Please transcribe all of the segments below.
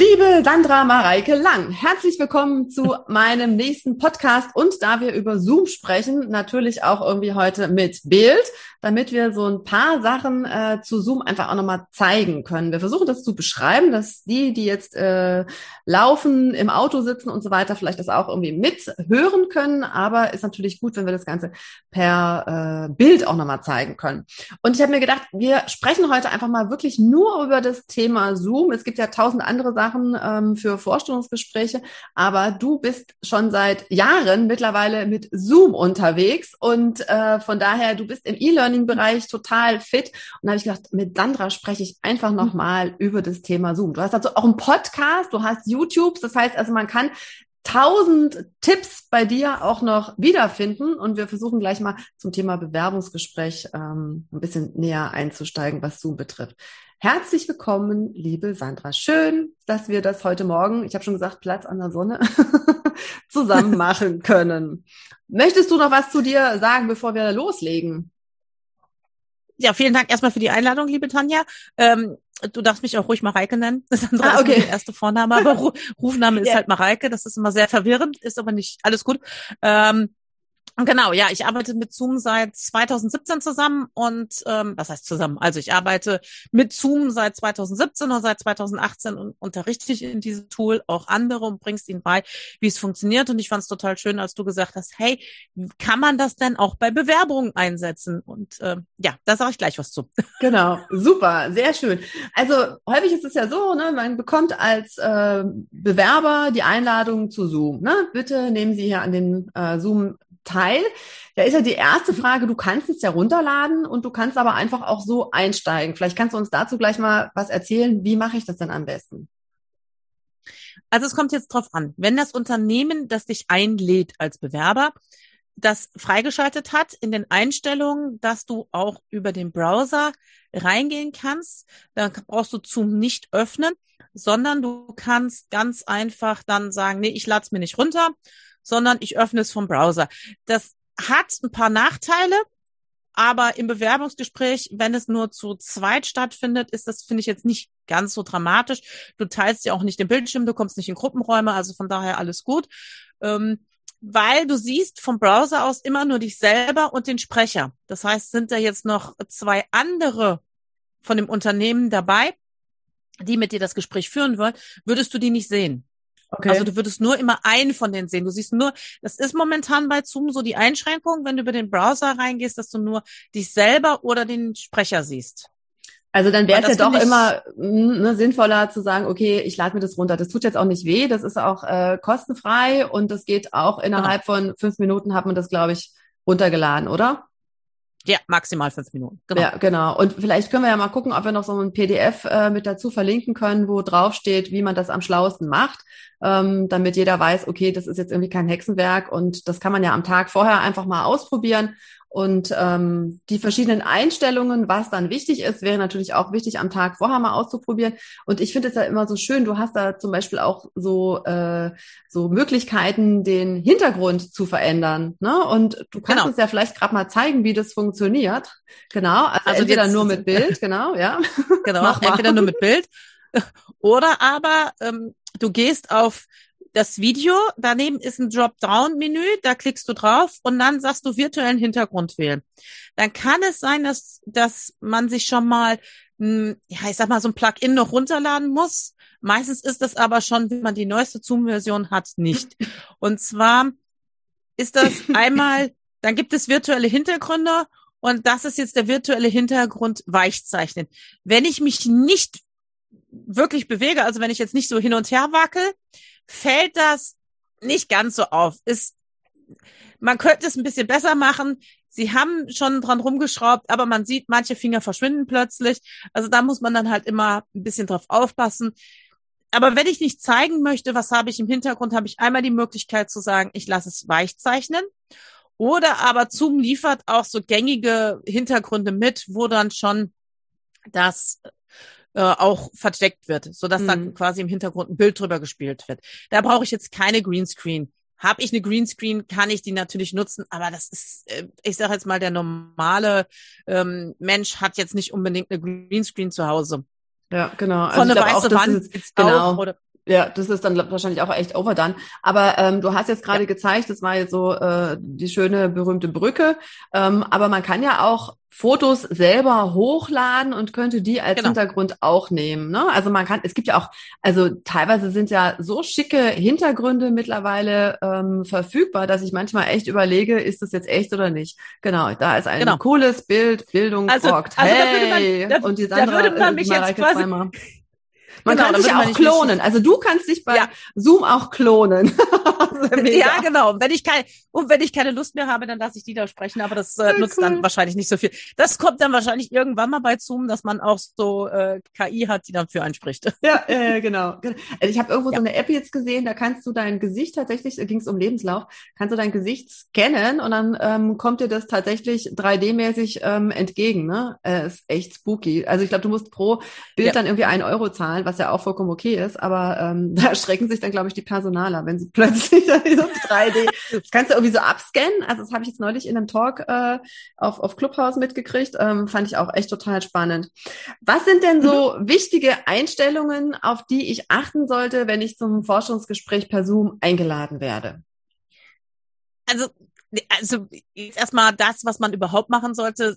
Liebe Sandra Mareike Lang, herzlich willkommen zu meinem nächsten Podcast und da wir über Zoom sprechen, natürlich auch irgendwie heute mit Bild, damit wir so ein paar Sachen äh, zu Zoom einfach auch nochmal zeigen können. Wir versuchen das zu beschreiben, dass die, die jetzt äh, laufen, im Auto sitzen und so weiter, vielleicht das auch irgendwie mithören können, aber ist natürlich gut, wenn wir das Ganze per äh, Bild auch nochmal zeigen können. Und ich habe mir gedacht, wir sprechen heute einfach mal wirklich nur über das Thema Zoom. Es gibt ja tausend andere Sachen ähm, für Vorstellungsgespräche, aber du bist schon seit Jahren mittlerweile mit Zoom unterwegs und äh, von daher, du bist im E-Learning-Bereich total fit. Und da habe ich gedacht, mit Sandra spreche ich einfach nochmal über das Thema Zoom. Du hast also auch einen Podcast, du hast YouTube, das heißt also, man kann tausend Tipps bei dir auch noch wiederfinden und wir versuchen gleich mal zum Thema Bewerbungsgespräch ähm, ein bisschen näher einzusteigen, was Zoom betrifft. Herzlich willkommen, liebe Sandra. Schön, dass wir das heute Morgen, ich habe schon gesagt, Platz an der Sonne, zusammen machen können. Möchtest du noch was zu dir sagen, bevor wir loslegen? Ja, vielen Dank erstmal für die Einladung, liebe Tanja. Ähm, du darfst mich auch ruhig Mareike nennen. Sandra ah, okay. ist der erste Vorname, aber Rufname ist ja. halt Mareike. Das ist immer sehr verwirrend, ist aber nicht alles gut. Ähm, Genau, ja, ich arbeite mit Zoom seit 2017 zusammen und ähm, was heißt zusammen? Also ich arbeite mit Zoom seit 2017 oder seit 2018 und unterrichte ich in diesem Tool auch andere und bringst ihnen bei, wie es funktioniert. Und ich fand es total schön, als du gesagt hast, hey, kann man das denn auch bei Bewerbungen einsetzen? Und äh, ja, da sage ich gleich was zu. Genau, super, sehr schön. Also häufig ist es ja so, ne, man bekommt als äh, Bewerber die Einladung zu Zoom. Ne? Bitte nehmen Sie hier an den äh, Zoom Teil. Da ist ja die erste Frage, du kannst es ja runterladen und du kannst aber einfach auch so einsteigen. Vielleicht kannst du uns dazu gleich mal was erzählen. Wie mache ich das denn am besten? Also es kommt jetzt drauf an. Wenn das Unternehmen, das dich einlädt als Bewerber, das freigeschaltet hat in den Einstellungen, dass du auch über den Browser reingehen kannst, dann brauchst du Zoom nicht öffnen, sondern du kannst ganz einfach dann sagen, nee, ich lade es mir nicht runter, sondern ich öffne es vom Browser. Das hat ein paar Nachteile, aber im Bewerbungsgespräch, wenn es nur zu zweit stattfindet, ist das, finde ich, jetzt nicht ganz so dramatisch. Du teilst ja auch nicht den Bildschirm, du kommst nicht in Gruppenräume, also von daher alles gut. Ähm, weil du siehst vom Browser aus immer nur dich selber und den Sprecher. Das heißt, sind da jetzt noch zwei andere von dem Unternehmen dabei, die mit dir das Gespräch führen wollen, würdest du die nicht sehen. Okay. Also du würdest nur immer einen von denen sehen. Du siehst nur, das ist momentan bei Zoom so die Einschränkung, wenn du über den Browser reingehst, dass du nur dich selber oder den Sprecher siehst. Also dann wäre es ja doch immer hm, ne, sinnvoller zu sagen, okay, ich lade mir das runter. Das tut jetzt auch nicht weh, das ist auch äh, kostenfrei und das geht auch innerhalb genau. von fünf Minuten hat man das, glaube ich, runtergeladen, oder? Ja, maximal fünf Minuten. Genau. Ja, genau. Und vielleicht können wir ja mal gucken, ob wir noch so ein PDF äh, mit dazu verlinken können, wo drauf steht, wie man das am schlauesten macht, ähm, damit jeder weiß, okay, das ist jetzt irgendwie kein Hexenwerk und das kann man ja am Tag vorher einfach mal ausprobieren und ähm, die verschiedenen Einstellungen, was dann wichtig ist, wäre natürlich auch wichtig am Tag vorher mal auszuprobieren. Und ich finde es ja immer so schön, du hast da zum Beispiel auch so, äh, so Möglichkeiten, den Hintergrund zu verändern. Ne? Und du kannst genau. uns ja vielleicht gerade mal zeigen, wie das funktioniert. Genau, also, also entweder nur mit Bild, genau, ja. Genau, entweder nur mit Bild. Oder aber ähm, du gehst auf das Video, daneben ist ein Dropdown-Menü, da klickst du drauf und dann sagst du virtuellen Hintergrund wählen. Dann kann es sein, dass, dass man sich schon mal, hm, ja, ich sag mal, so ein Plugin noch runterladen muss. Meistens ist das aber schon, wenn man die neueste Zoom-Version hat, nicht. Und zwar ist das einmal, dann gibt es virtuelle Hintergründe und das ist jetzt der virtuelle Hintergrund Weichzeichnen. Wenn ich mich nicht wirklich bewege, also wenn ich jetzt nicht so hin und her wackel, fällt das nicht ganz so auf. Ist, man könnte es ein bisschen besser machen. Sie haben schon dran rumgeschraubt, aber man sieht, manche Finger verschwinden plötzlich. Also da muss man dann halt immer ein bisschen drauf aufpassen. Aber wenn ich nicht zeigen möchte, was habe ich im Hintergrund, habe ich einmal die Möglichkeit zu sagen, ich lasse es weich zeichnen. Oder aber Zoom liefert auch so gängige Hintergründe mit, wo dann schon das äh, auch versteckt wird, so dass mhm. dann quasi im Hintergrund ein Bild drüber gespielt wird. Da brauche ich jetzt keine Greenscreen. Habe ich eine Greenscreen, kann ich die natürlich nutzen, aber das ist, äh, ich sage jetzt mal, der normale ähm, Mensch hat jetzt nicht unbedingt eine Greenscreen zu Hause. Ja, genau. Also Von eine weiße Wand ist, genau. Auch, oder ja, das ist dann wahrscheinlich auch echt overdone. Aber ähm, du hast jetzt gerade ja. gezeigt, das war jetzt so äh, die schöne berühmte Brücke. Ähm, aber man kann ja auch Fotos selber hochladen und könnte die als genau. Hintergrund auch nehmen. Ne? Also man kann, es gibt ja auch, also teilweise sind ja so schicke Hintergründe mittlerweile ähm, verfügbar, dass ich manchmal echt überlege, ist das jetzt echt oder nicht. Genau, da ist ein genau. cooles Bild, Bildung also, rockt. Also hey, da, und die Sandra, da würde man mich jetzt quasi. Man genau, kann sich auch klonen. Also du kannst dich bei ja. Zoom auch klonen. ja, genau. Wenn ich keine, und wenn ich keine Lust mehr habe, dann lasse ich die da sprechen, aber das äh, nutzt dann wahrscheinlich nicht so viel. Das kommt dann wahrscheinlich irgendwann mal bei Zoom, dass man auch so äh, KI hat, die dann für einen spricht. Ja, äh, genau. Also ich habe irgendwo ja. so eine App jetzt gesehen, da kannst du dein Gesicht tatsächlich, da ging es um Lebenslauf, kannst du dein Gesicht scannen und dann ähm, kommt dir das tatsächlich 3D-mäßig ähm, entgegen. Ne? Äh, ist echt spooky. Also ich glaube, du musst pro Bild ja. dann irgendwie einen Euro zahlen, was ja auch vollkommen okay ist, aber ähm, da erschrecken sich dann, glaube ich, die Personaler, wenn sie plötzlich so 3D, das kannst du irgendwie so abscannen, also das habe ich jetzt neulich in einem Talk äh, auf, auf Clubhouse mitgekriegt, ähm, fand ich auch echt total spannend. Was sind denn so mhm. wichtige Einstellungen, auf die ich achten sollte, wenn ich zum Forschungsgespräch per Zoom eingeladen werde? Also also erstmal das, was man überhaupt machen sollte,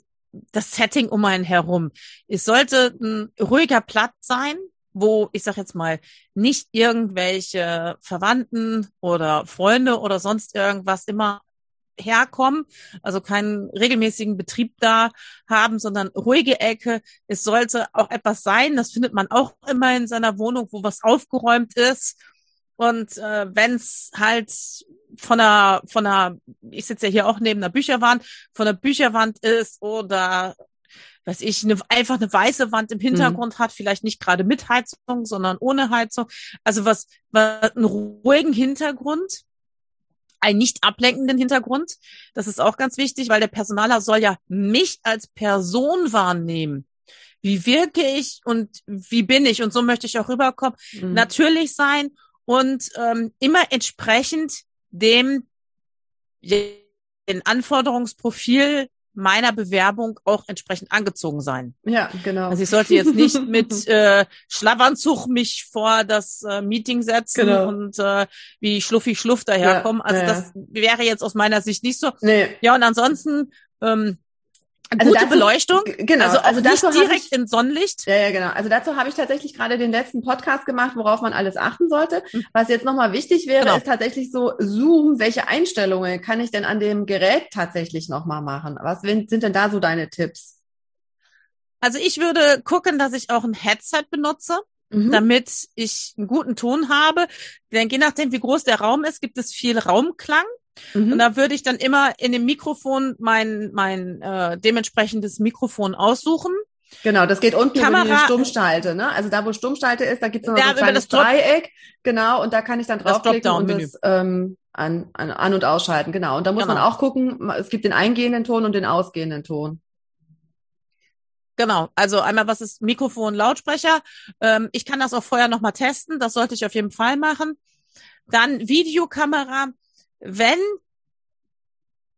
das Setting um einen herum. Es sollte ein ruhiger Platz sein, wo ich sag jetzt mal nicht irgendwelche Verwandten oder Freunde oder sonst irgendwas immer herkommen, also keinen regelmäßigen Betrieb da haben, sondern ruhige Ecke. Es sollte auch etwas sein, das findet man auch immer in seiner Wohnung, wo was aufgeräumt ist. Und äh, wenn es halt von einer, von einer, ich sitze ja hier auch neben einer Bücherwand, von der Bücherwand ist oder weiß ich, eine, einfach eine weiße Wand im Hintergrund mhm. hat, vielleicht nicht gerade mit Heizung, sondern ohne Heizung. Also was, was einen ruhigen Hintergrund, einen nicht ablenkenden Hintergrund. Das ist auch ganz wichtig, weil der Personaler soll ja mich als Person wahrnehmen. Wie wirke ich und wie bin ich? Und so möchte ich auch rüberkommen. Mhm. Natürlich sein und ähm, immer entsprechend dem den Anforderungsprofil meiner Bewerbung auch entsprechend angezogen sein. Ja, genau. Also ich sollte jetzt nicht mit äh, Schlafanzug mich vor das äh, Meeting setzen genau. und äh, wie schluffi schluff daherkommen. Ja, also ja. das wäre jetzt aus meiner Sicht nicht so. Nee. Ja, und ansonsten ähm, also gute dazu, Beleuchtung, genau, also, also nicht direkt ich, in Sonnenlicht. Ja, ja, genau. Also dazu habe ich tatsächlich gerade den letzten Podcast gemacht, worauf man alles achten sollte. Mhm. Was jetzt nochmal wichtig wäre, genau. ist tatsächlich so Zoom. Welche Einstellungen kann ich denn an dem Gerät tatsächlich nochmal machen? Was sind denn da so deine Tipps? Also ich würde gucken, dass ich auch ein Headset benutze. Mhm. damit ich einen guten Ton habe. Denn je nachdem, wie groß der Raum ist, gibt es viel Raumklang. Mhm. Und da würde ich dann immer in dem Mikrofon mein, mein äh, dementsprechendes Mikrofon aussuchen. Genau, das geht unten Kamera, über die Stummschalte, ne? Also da, wo Stummschalte ist, da gibt es noch so ein kleines Dreieck, genau, und da kann ich dann draufklicken und das ähm, an, an, an und ausschalten, genau. Und da muss genau. man auch gucken, es gibt den eingehenden Ton und den ausgehenden Ton. Genau, also einmal was ist Mikrofon, Lautsprecher. Ähm, ich kann das auch vorher nochmal testen, das sollte ich auf jeden Fall machen. Dann Videokamera wenn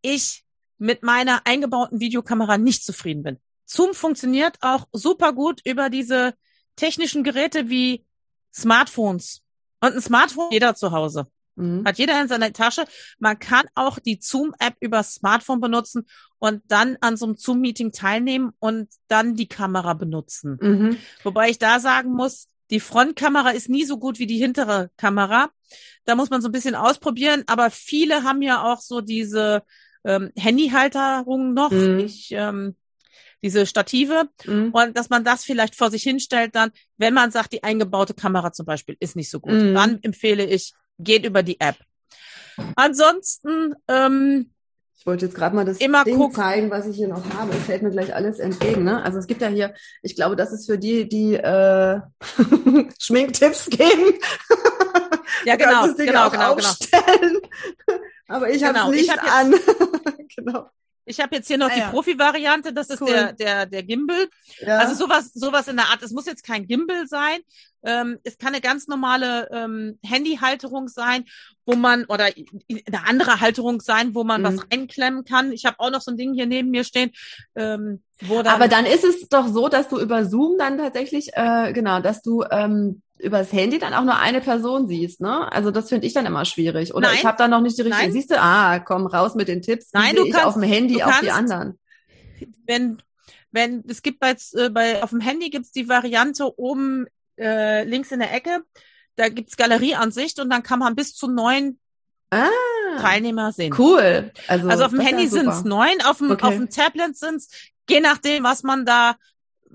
ich mit meiner eingebauten Videokamera nicht zufrieden bin. Zoom funktioniert auch super gut über diese technischen Geräte wie Smartphones. Und ein Smartphone jeder zu Hause. Mhm. Hat jeder in seiner Tasche. Man kann auch die Zoom-App über Smartphone benutzen und dann an so einem Zoom-Meeting teilnehmen und dann die Kamera benutzen. Mhm. Wobei ich da sagen muss, die Frontkamera ist nie so gut wie die hintere Kamera. Da muss man so ein bisschen ausprobieren, aber viele haben ja auch so diese ähm, Handyhalterungen noch, mhm. ich, ähm, diese Stative mhm. und dass man das vielleicht vor sich hinstellt dann, wenn man sagt, die eingebaute Kamera zum Beispiel ist nicht so gut, mhm. dann empfehle ich, geht über die App. Ansonsten ähm, ich wollte jetzt gerade mal das Immer Ding gucken. zeigen, was ich hier noch habe. Es fällt mir gleich alles entgegen. Ne? Also es gibt ja hier, ich glaube, das ist für die, die äh, Schminktipps geben. ja, genau, genau, genau, genau. Aber ich genau. habe es nicht hab an. genau. Ich habe jetzt hier noch Ah, die ja. Profi-Variante, das ist Cool. der, der, der Gimbal. Ja. Also sowas, sowas in der Art. Es muss jetzt kein Gimbal sein. Ähm, es kann eine ganz normale ähm, Handyhalterung sein, wo man oder eine andere Halterung sein, wo man Mhm. was einklemmen kann. Ich habe auch noch so ein Ding hier neben mir stehen, ähm, wo dann. Aber dann ist es doch so, dass du über Zoom dann tatsächlich, äh, genau, dass du ähm, übers Handy dann auch nur eine Person siehst, ne? Also das finde ich dann immer schwierig. Oder Nein. ich habe da noch nicht die richtige. Nein. Siehst du, ah, komm raus mit den Tipps. Nein, du kannst- auf dem Handy auch die anderen. wenn, wenn, es gibt bei, äh, bei auf dem Handy gibt's die Variante oben äh, links in der Ecke, da gibt's Galerieansicht und dann kann man bis zu neun Ah, Teilnehmer sehen. cool. Also, Also auf dem Handy sind's neun, auf dem, Okay. auf dem Tablet sind's, je nachdem, was man da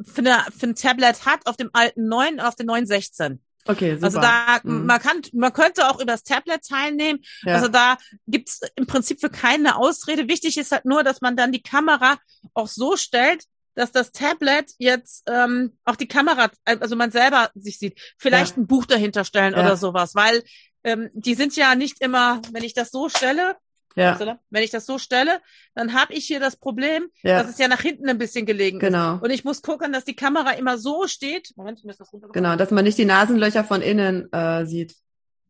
für, eine, für ein Tablet hat, auf dem alten neun, auf dem neuen 16. Okay, super. Also da, Mhm. man kann, man könnte auch über das Tablet teilnehmen. ja. Also da gibt's im Prinzip für keine Ausrede. Wichtig ist halt nur, dass man dann die Kamera auch so stellt, dass das Tablet jetzt ähm, auch die Kamera, also man selber sich sieht. Vielleicht ein Buch dahinter stellen Ja. oder sowas, weil ähm, die sind ja nicht immer, wenn ich das so stelle, ja, oder? wenn ich das so stelle, dann habe ich hier das Problem, ja, dass es ja nach hinten ein bisschen gelegen ist. genau. Und ich muss gucken, dass die Kamera immer so steht. Moment, ich muss das. Genau, dass man nicht die Nasenlöcher von innen äh, sieht.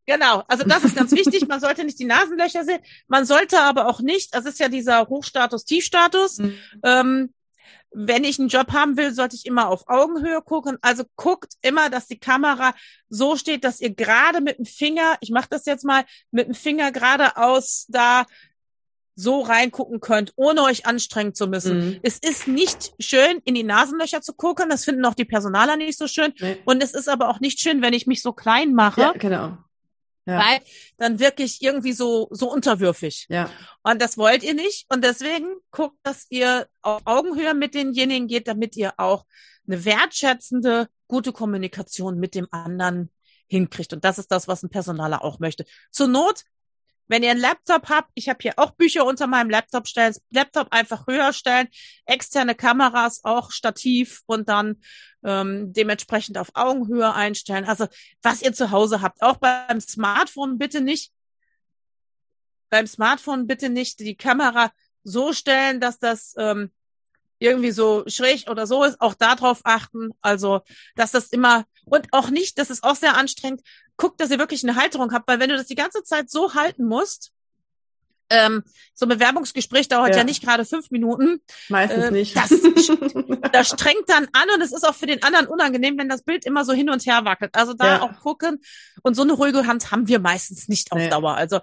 Genau, also das ist ganz wichtig. Man sollte nicht die Nasenlöcher sehen. Man sollte aber auch nicht, das ist ja dieser Hochstatus, Tiefstatus. Ähm, wenn ich einen Job haben will, sollte ich immer auf Augenhöhe gucken. Also guckt immer, dass die Kamera so steht, dass ihr gerade mit dem Finger, ich mache das jetzt mal, mit dem Finger geradeaus da so reingucken könnt, ohne euch anstrengen zu müssen. Mhm. Es ist nicht schön, in die Nasenlöcher zu gucken. Das finden auch die Personaler nicht so schön. Nee. Und es ist aber auch nicht schön, wenn ich mich so klein mache Ja, genau. Ja. weil dann wirklich irgendwie so, so unterwürfig. Ja, Und das wollt ihr nicht. Und deswegen guckt, dass ihr auf Augenhöhe mit denjenigen geht, damit ihr auch eine wertschätzende, gute Kommunikation mit dem anderen hinkriegt. Und das ist das, was ein Personaler auch möchte. Zur Not, wenn ihr einen Laptop habt, ich habe hier auch Bücher unter meinem Laptop stellen, Laptop einfach höher stellen, externe Kameras auch Stativ und dann ähm, dementsprechend auf Augenhöhe einstellen. Also was ihr zu Hause habt. Auch beim Smartphone bitte nicht, beim Smartphone bitte nicht die Kamera so stellen, dass das ähm, irgendwie so schräg oder so ist. Auch darauf achten. Also, dass das immer und auch nicht, das ist auch sehr anstrengend. Guckt, dass ihr wirklich eine Halterung habt, weil wenn du das die ganze Zeit so halten musst, ähm, so ein Bewerbungsgespräch dauert ja, Ja. nicht gerade fünf Minuten. meistens Äh, nicht. das- Das strengt dann an und es ist auch für den anderen unangenehm, wenn das Bild immer so hin und her wackelt. Also da Ja. auch gucken. Und so eine ruhige Hand haben wir meistens nicht auf Nee. Dauer. Also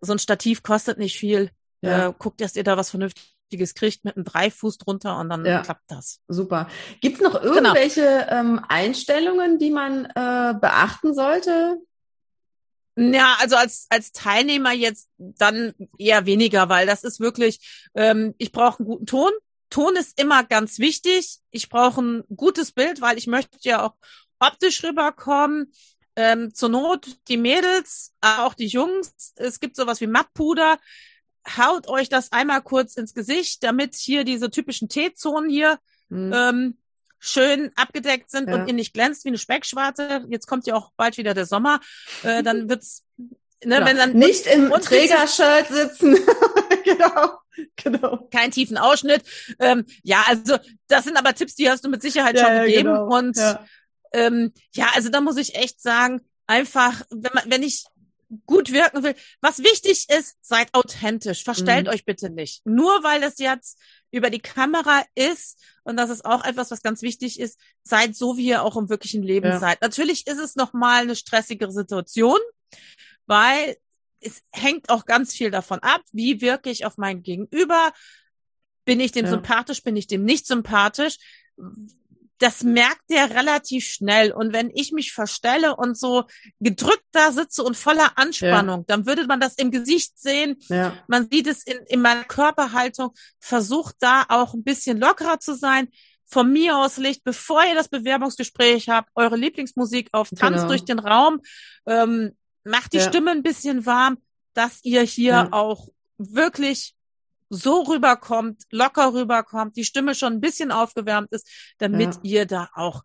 so ein Stativ kostet nicht viel. ja. Äh, guckt, dass ihr da was Vernünftiges kriegt mit einem Dreifuß drunter und dann Ja. klappt das. Super. Gibt's noch Genau. irgendwelche ähm, Einstellungen, die man äh, beachten sollte? Ja, also als, als Teilnehmer jetzt dann eher weniger, weil das ist wirklich, ähm, ich brauche einen guten Ton. Ton ist immer ganz wichtig. Ich brauche ein gutes Bild, weil ich möchte ja auch optisch rüberkommen. Ähm, zur Not die Mädels, auch die Jungs. Es gibt sowas wie Mattpuder. Haut euch das einmal kurz ins Gesicht, damit hier diese typischen T-Zonen hier Hm. ähm, schön abgedeckt sind Ja. und ihr nicht glänzt wie eine Speckschwarte. Jetzt kommt ja auch bald wieder der Sommer. Äh, dann wird's, ne, Genau. wenn dann nicht im Trägershirt sitzen. genau, genau. keinen tiefen Ausschnitt. Ähm, ja, also das sind aber Tipps, die hast du mit Sicherheit schon gegeben. genau. Und ja. ähm, ja, also da muss ich echt sagen, einfach, wenn man, wenn ich gut wirken will, was wichtig ist, seid authentisch. Verstellt Mhm. euch bitte nicht. Nur weil es jetzt über die Kamera ist, und das ist auch etwas, was ganz wichtig ist, seid so, wie ihr auch im wirklichen Leben Ja. seid. Natürlich ist es nochmal eine stressigere Situation, weil es hängt auch ganz viel davon ab, wie wirke ich auf mein Gegenüber. Bin ich dem Ja. sympathisch, bin ich dem nicht sympathisch? Das merkt der relativ schnell. Und wenn ich mich verstelle und so gedrückt da sitze und voller Anspannung, dann würde man das im Gesicht sehen. ja. Man sieht es in, in meiner Körperhaltung. Versucht da auch ein bisschen lockerer zu sein. Von mir aus Licht, bevor ihr das Bewerbungsgespräch habt, eure Lieblingsmusik auf, tanzt Genau. durch den Raum, ähm, macht die Ja. Stimme ein bisschen warm, dass ihr hier Ja. auch wirklich so rüberkommt, locker rüberkommt, die Stimme schon ein bisschen aufgewärmt ist, damit Ja. ihr da auch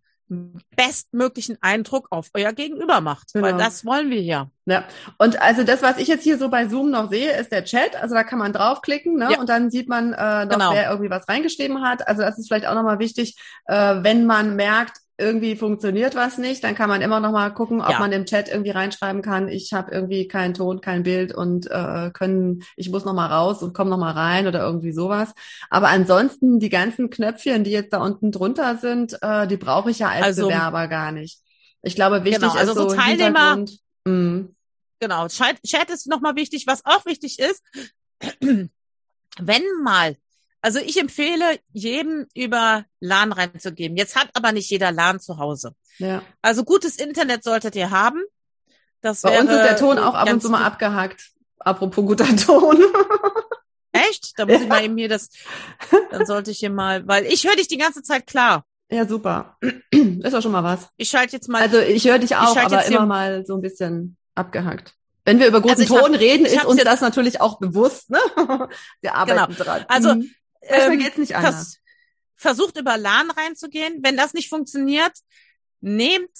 bestmöglichen Eindruck auf euer Gegenüber macht. Genau. Weil das wollen wir ja. Ja. Und also das, was ich jetzt hier so bei Zoom noch sehe, ist der Chat. Also da kann man draufklicken, ne? Ja. Und dann sieht man äh, noch, genau. wer irgendwie was reingeschrieben hat. Also das ist vielleicht auch nochmal wichtig, äh, wenn man merkt, irgendwie funktioniert was nicht, dann kann man immer noch mal gucken, ob ja. man im Chat irgendwie reinschreiben kann, ich habe irgendwie keinen Ton, kein Bild und äh, können, ich muss noch mal raus und komme noch mal rein oder irgendwie sowas. Aber ansonsten die ganzen Knöpfchen, die jetzt da unten drunter sind, äh, die brauche ich ja als also, Bewerber gar nicht. Ich glaube, wichtig genau, also ist so, so Teilnehmer. Mh. Genau, Chat, Chat ist noch mal wichtig. Was auch wichtig ist, wenn mal also ich empfehle jedem über LAN reinzugeben. Jetzt hat aber nicht jeder LAN zu Hause. Ja. Also gutes Internet solltet ihr haben. Das Bei uns ist der Ton auch ab und zu mal abgehackt. Apropos guter Ton. Echt? Da muss ja. ich mal eben hier das, dann sollte ich hier mal, weil ich höre dich die ganze Zeit klar. Ja, super. Ist auch schon mal was. Ich schalte jetzt mal. Also ich höre dich auch, aber immer mal so ein bisschen abgehackt. Wenn wir über guten also Ton hab, reden, ist uns das natürlich auch bewusst, ne? Wir arbeiten genau. dran. Also mhm. Ähm, geht's nicht anders. Vers versucht über LAN reinzugehen. Wenn das nicht funktioniert, nehmt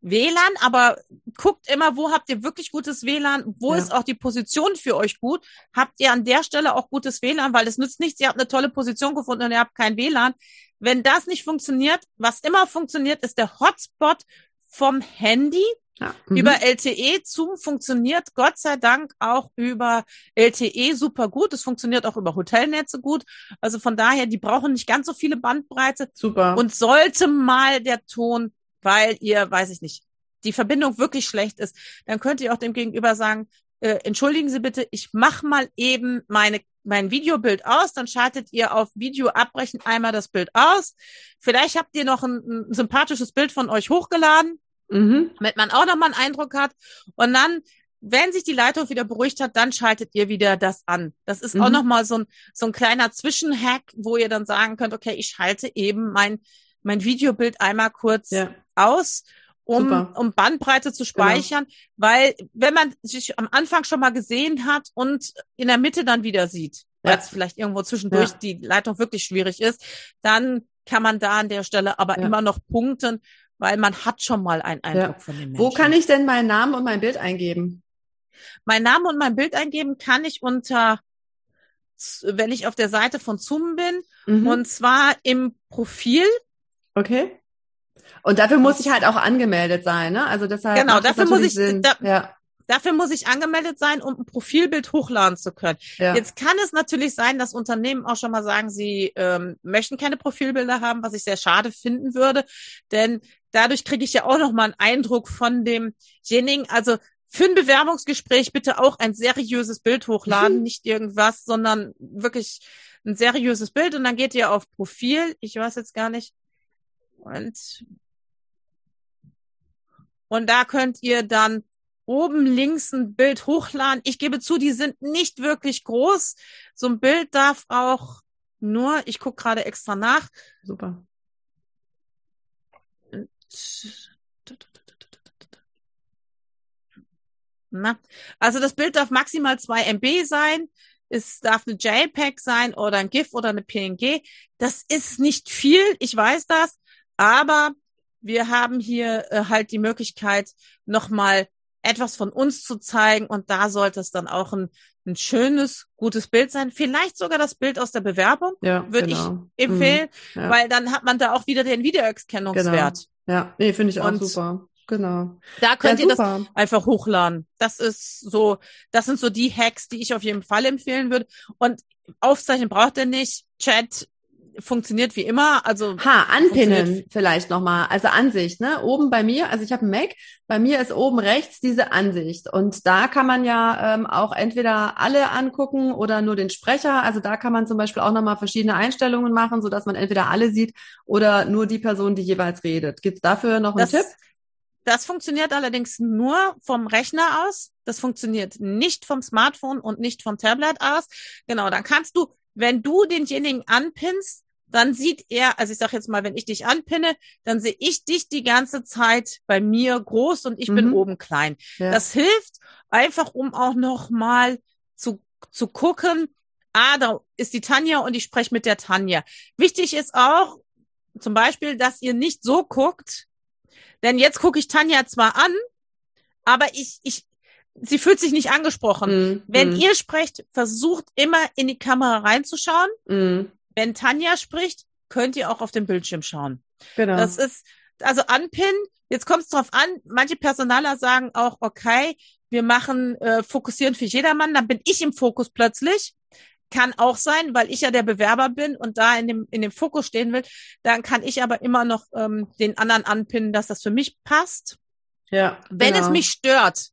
WLAN, aber guckt immer, wo habt ihr wirklich gutes WLAN, wo ja. ist auch die Position für euch gut. Habt ihr an der Stelle auch gutes WLAN, weil es nützt nichts, ihr habt eine tolle Position gefunden und ihr habt kein WLAN. Wenn das nicht funktioniert, was immer funktioniert, ist der Hotspot vom Handy ja. Mhm. Über LTE Zoom funktioniert Gott sei Dank auch über LTE super gut. Es funktioniert auch über Hotelnetze gut. Also von daher, die brauchen nicht ganz so viele Bandbreite. Super. Und sollte mal der Ton, weil ihr, weiß ich nicht, die Verbindung wirklich schlecht ist, dann könnt ihr auch dem Gegenüber sagen, äh, entschuldigen Sie bitte, ich mach mal eben meine mein Videobild aus, dann schaltet ihr auf Video abbrechen einmal das Bild aus. Vielleicht habt ihr noch ein, ein sympathisches Bild von euch hochgeladen mhm. damit man auch nochmal einen Eindruck hat. Und dann, wenn sich die Leitung wieder beruhigt hat, dann schaltet ihr wieder das an. Das ist mhm. auch nochmal so ein, so ein kleiner Zwischenhack, wo ihr dann sagen könnt, okay, ich schalte eben mein, mein Videobild einmal kurz ja. aus um, um Bandbreite zu genau. speichern, genau. weil wenn man sich am Anfang schon mal gesehen hat und in der Mitte dann wieder sieht, ja. weil es vielleicht irgendwo zwischendurch ja. die Leitung wirklich schwierig ist, dann kann man da an der Stelle aber ja. immer noch punkten weil man hat schon mal einen Eindruck ja. von dem Menschen. Wo kann ich denn meinen Namen und mein Bild eingeben? Mein Name und mein Bild eingeben kann ich unter, wenn ich auf der Seite von Zoom bin, mhm. und zwar im Profil. Okay. Und dafür muss ich halt auch angemeldet sein, ne? Also deshalb. Genau, dafür muss ich, da, ja. Dafür muss ich angemeldet sein, um ein Profilbild hochladen zu können. Ja. Jetzt kann es natürlich sein, dass Unternehmen auch schon mal sagen, sie ähm, möchten keine Profilbilder haben, was ich sehr schade finden würde, denn dadurch kriege ich ja auch noch mal einen Eindruck von demjenigen. Also für ein Bewerbungsgespräch bitte auch ein seriöses Bild hochladen, mhm. nicht irgendwas, sondern wirklich ein seriöses Bild und dann geht ihr auf Profil. Ich weiß jetzt gar nicht. Und, und da könnt ihr dann oben links ein Bild hochladen. Ich gebe zu, die sind nicht wirklich groß. So ein Bild darf auch nur, ich gucke gerade extra nach. Super. Na, also das Bild darf maximal zwei MB sein. Es darf eine JPEG sein oder ein GIF oder eine PNG. Das ist nicht viel, ich weiß das, aber wir haben hier äh, halt die Möglichkeit, nochmal etwas von uns zu zeigen und da sollte es dann auch ein, ein schönes, gutes Bild sein. Vielleicht sogar das Bild aus der Bewerbung, ja, würde genau. ich empfehlen, mhm, ja. weil dann hat man da auch wieder den Wiedererkennungswert. Genau. Ja, nee, finde ich auch und super. Genau. Da könnt ja, ihr das einfach hochladen. Das ist so, das sind so die Hacks, die ich auf jeden Fall empfehlen würde. Und aufzeichnen braucht ihr nicht. Chat funktioniert wie immer. Also ha, anpinnen vielleicht nochmal. Also Ansicht, ne? Oben bei mir, also ich habe einen Mac, bei mir ist oben rechts diese Ansicht. Und da kann man ja ähm, auch entweder alle angucken oder nur den Sprecher. Also da kann man zum Beispiel auch nochmal verschiedene Einstellungen machen, so dass man entweder alle sieht oder nur die Person, die jeweils redet. Gibt's dafür noch einen das, Tipp? Das funktioniert allerdings nur vom Rechner aus. Das funktioniert nicht vom Smartphone und nicht vom Tablet aus. Genau, dann kannst du wenn du denjenigen anpinnst, dann sieht er, also ich sage jetzt mal, wenn ich dich anpinne, dann sehe ich dich die ganze Zeit bei mir groß und ich mhm. bin oben klein. Ja. Das hilft einfach, um auch noch mal zu, zu gucken, ah, da ist die Tanja und ich spreche mit der Tanja. Wichtig ist auch, zum Beispiel, dass ihr nicht so guckt, denn jetzt gucke ich Tanja zwar an, aber ich, ich, sie fühlt sich nicht angesprochen. Mm, Wenn mm, ihr sprecht, versucht immer in die Kamera reinzuschauen. mm, Wenn Tanja spricht, könnt ihr auch auf den Bildschirm schauen. genau. Das ist, also anpinnen, jetzt kommt es drauf an, manche Personaler sagen auch, okay, wir machen äh, fokussieren für jedermann, dann bin ich im Fokus plötzlich. Kann auch sein, weil ich ja der Bewerber bin und da in dem, in dem Fokus stehen will. Dann kann ich aber immer noch ähm, den anderen anpinnen, dass das für mich passt. ja, Wenn genau. es mich stört,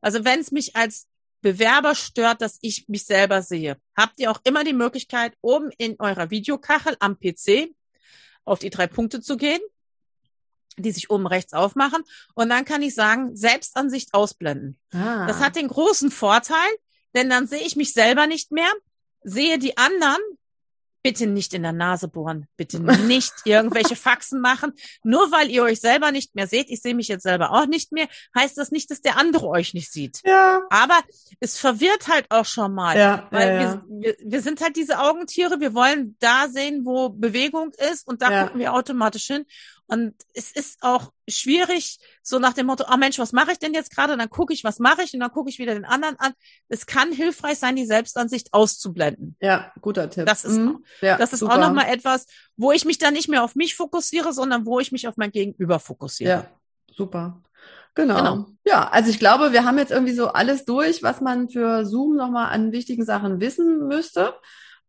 also wenn es mich als Bewerber stört, dass ich mich selber sehe, habt ihr auch immer die Möglichkeit, oben in eurer Videokachel am PC auf die drei Punkte zu gehen, die sich oben rechts aufmachen. Und dann kann ich sagen, Selbstansicht ausblenden. ah. Das hat den großen Vorteil, denn dann sehe ich mich selber nicht mehr, sehe die anderen. Bitte nicht in der Nase bohren, bitte nicht irgendwelche Faxen machen. Nur weil ihr euch selber nicht mehr seht, ich sehe mich jetzt selber auch nicht mehr, heißt das nicht, dass der andere euch nicht sieht. ja, Aber es verwirrt halt auch schon mal. ja, Weil ja, ja. Wir, wir, wir sind halt diese Augentiere, wir wollen da sehen, wo Bewegung ist und da gucken wir automatisch hin. Und es ist auch schwierig, so nach dem Motto, oh Mensch, was mache ich denn jetzt gerade? Dann gucke ich, was mache ich und dann gucke ich wieder den anderen an. Es kann hilfreich sein, die Selbstansicht auszublenden. ja, guter Tipp. Das ist Mhm. ja, Das ist super. auch nochmal etwas, wo ich mich dann nicht mehr auf mich fokussiere, sondern wo ich mich auf mein Gegenüber fokussiere. Ja, super. Genau. Genau. Ja, also ich glaube, wir haben jetzt irgendwie so alles durch, was man für Zoom nochmal an wichtigen Sachen wissen müsste.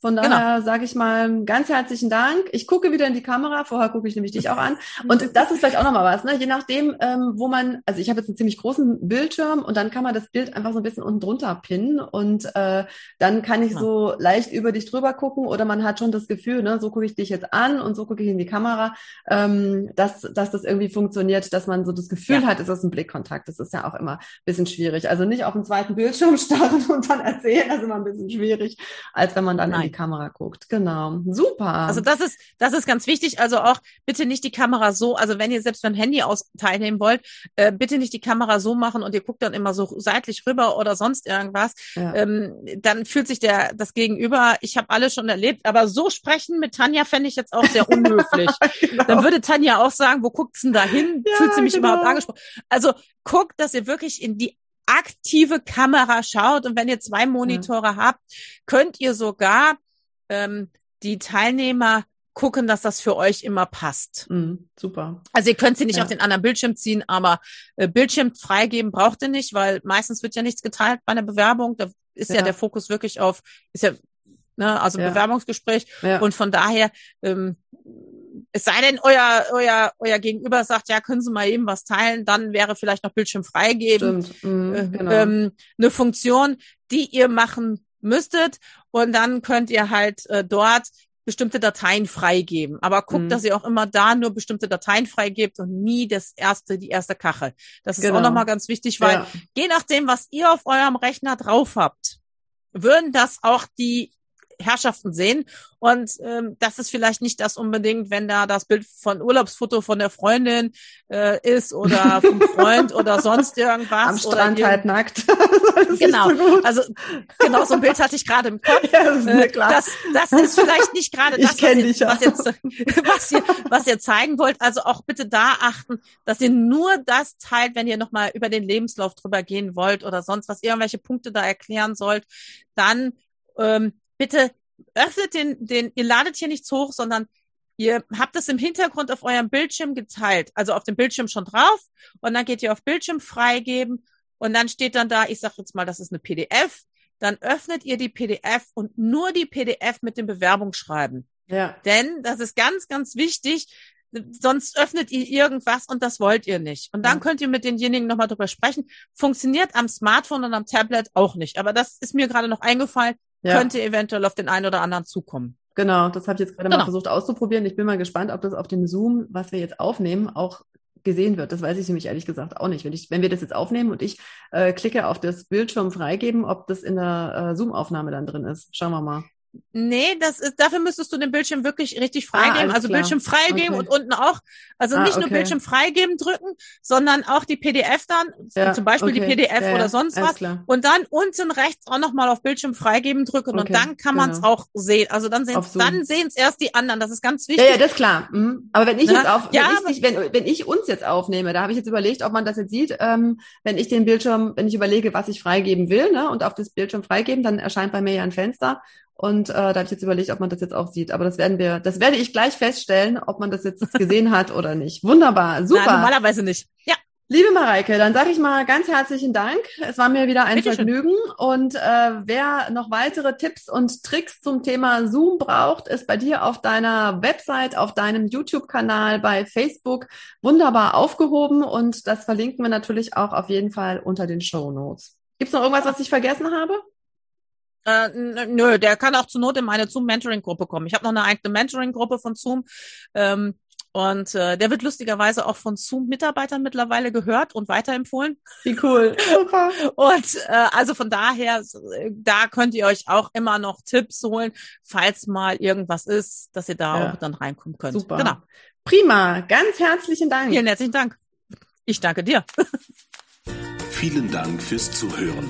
Von Genau. daher sage ich mal ganz herzlichen Dank. Ich gucke wieder in die Kamera. Vorher gucke ich nämlich dich auch an. Und das ist vielleicht auch nochmal was, ne? Je nachdem, ähm, wo man, also ich habe jetzt einen ziemlich großen Bildschirm und dann kann man das Bild einfach so ein bisschen unten drunter pinnen und äh, dann kann ich Ja. so leicht über dich drüber gucken oder man hat schon das Gefühl, ne, so gucke ich dich jetzt an und so gucke ich in die Kamera, ähm, dass, dass das irgendwie funktioniert, dass man so das Gefühl Ja. hat, es ist ein Blickkontakt. Das ist ja auch immer ein bisschen schwierig. Also nicht auf den zweiten Bildschirm starren und dann erzählen, das ist immer ein bisschen schwierig, als wenn man dann in Nein. die Kamera guckt. Genau. Super. Also das ist, das ist ganz wichtig. Also auch bitte nicht die Kamera so, also wenn ihr selbst beim Handy aus teilnehmen wollt, äh, bitte nicht die Kamera so machen und ihr guckt dann immer so seitlich rüber oder sonst irgendwas. ja. Ähm, dann fühlt sich der das Gegenüber, ich habe alles schon erlebt, aber so sprechen mit Tanja fände ich jetzt auch sehr unhöflich. genau. Dann würde Tanja auch sagen, wo guckt's denn da hin? Ja, Fühlt sie mich genau. überhaupt angesprochen? Also guckt, dass ihr wirklich in die aktive Kamera schaut und wenn ihr zwei Monitore habt, könnt ihr sogar ähm, die Teilnehmer gucken, dass das für euch immer passt. Mhm, super. Also ihr könnt sie nicht Ja. auf den anderen Bildschirm ziehen, aber äh, Bildschirm freigeben braucht ihr nicht, weil meistens wird ja nichts geteilt bei einer Bewerbung. Da ist ja, Ja. der Fokus wirklich auf, ist ja, ne, also Ja. Bewerbungsgespräch. Und von daher, ähm, es sei denn, euer, euer, euer Gegenüber sagt, ja, können Sie mal eben was teilen, dann wäre vielleicht noch Bildschirm freigeben Stimmt. Mhm, äh, genau. ähm, eine Funktion, die ihr machen müsstet. Und dann könnt ihr halt äh, dort bestimmte Dateien freigeben. Aber guckt, Mhm. dass ihr auch immer da nur bestimmte Dateien freigebt und nie das erste, die erste Kachel. Das ist Genau. auch nochmal ganz wichtig, weil ja. je nachdem, was ihr auf eurem Rechner drauf habt, würden das auch die Herrschaften sehen. Und ähm, das ist vielleicht nicht das unbedingt, wenn da das Bild von Urlaubsfoto von der Freundin äh, ist oder vom Freund oder sonst irgendwas. Am Strand halt nackt. Genau. so. Also genau so ein Bild hatte ich gerade im Kopf. ja, das ist mir Äh, klar. Das, das ist vielleicht nicht gerade das, was ihr, ja. was, jetzt, was, ihr, was ihr zeigen wollt. Also auch bitte da achten, dass ihr nur das teilt, wenn ihr nochmal über den Lebenslauf drüber gehen wollt oder sonst was, irgendwelche Punkte da erklären sollt. Dann ähm, bitte öffnet den, den, ihr ladet hier nichts hoch, sondern ihr habt es im Hintergrund auf eurem Bildschirm geteilt, also auf dem Bildschirm schon drauf und dann geht ihr auf Bildschirm freigeben und dann steht dann da, ich sage jetzt mal, das ist eine PDF, dann öffnet ihr die PDF und nur die PDF mit dem Bewerbungsschreiben. ja. Denn das ist ganz, ganz wichtig. Sonst öffnet ihr irgendwas und das wollt ihr nicht. Und dann könnt ihr mit denjenigen nochmal drüber sprechen. Funktioniert am Smartphone und am Tablet auch nicht. Aber das ist mir gerade noch eingefallen. Ja. Könnte eventuell auf den einen oder anderen zukommen. Genau, das habe ich jetzt gerade mal Genau. versucht auszuprobieren. Ich bin mal gespannt, ob das auf dem Zoom, was wir jetzt aufnehmen, auch gesehen wird. Das weiß ich nämlich ehrlich gesagt auch nicht. Wenn, ich, wenn wir das jetzt aufnehmen und ich äh, klicke auf das Bildschirm freigeben, ob das in der äh, Zoom-Aufnahme dann drin ist. Schauen wir mal. Nee, das ist, dafür müsstest du den Bildschirm wirklich richtig freigeben. Ah, also klar. Bildschirm freigeben Okay. und unten auch, also Ah, nicht nur okay. Bildschirm freigeben drücken, sondern auch die PDF dann, Ja, zum Beispiel die okay. PDF Ja, ja, oder sonst was. klar. Und dann unten rechts auch nochmal auf Bildschirm freigeben drücken und dann kann man es genau. auch sehen. Also dann sehen dann sehen es erst die anderen. Das ist ganz Ja, wichtig. ja, das ist klar. Mhm. Aber wenn ich Na, jetzt auf, ja, wenn, aber- ich dich, wenn, wenn ich uns jetzt aufnehme, da habe ich jetzt überlegt, ob man das jetzt sieht, ähm, wenn ich den Bildschirm, wenn ich überlege, was ich freigeben will, ne, und auf das Bildschirm freigeben, dann erscheint bei mir ja ein Fenster. Und äh, da habe ich jetzt überlegt, ob man das jetzt auch sieht. Aber das werden wir, das werde ich gleich feststellen, ob man das jetzt gesehen hat oder nicht. Wunderbar, super. Nein, normalerweise nicht. Ja, Liebe Mareike, dann sage ich mal ganz herzlichen Dank. Es war mir wieder ein Bitteschön. Vergnügen. Und äh, wer noch weitere Tipps und Tricks zum Thema Zoom braucht, ist bei dir auf deiner Website, auf deinem YouTube-Kanal, bei Facebook wunderbar aufgehoben. Und das verlinken wir natürlich auch auf jeden Fall unter den Show Notes. Gibt es noch irgendwas, was ich vergessen habe? Äh, nö, der kann auch zur Not in meine Zoom-Mentoring-Gruppe kommen. Ich habe noch eine eigene Mentoring-Gruppe von Zoom. Ähm, und äh, der wird lustigerweise auch von Zoom-Mitarbeitern mittlerweile gehört und weiterempfohlen. Wie cool. Super. Und äh, also von daher, da könnt ihr euch auch immer noch Tipps holen, falls mal irgendwas ist, dass ihr da Ja. auch dann reinkommen könnt. Super. Genau. Prima. Ganz herzlichen Dank. Vielen herzlichen Dank. Ich danke dir. Vielen Dank fürs Zuhören.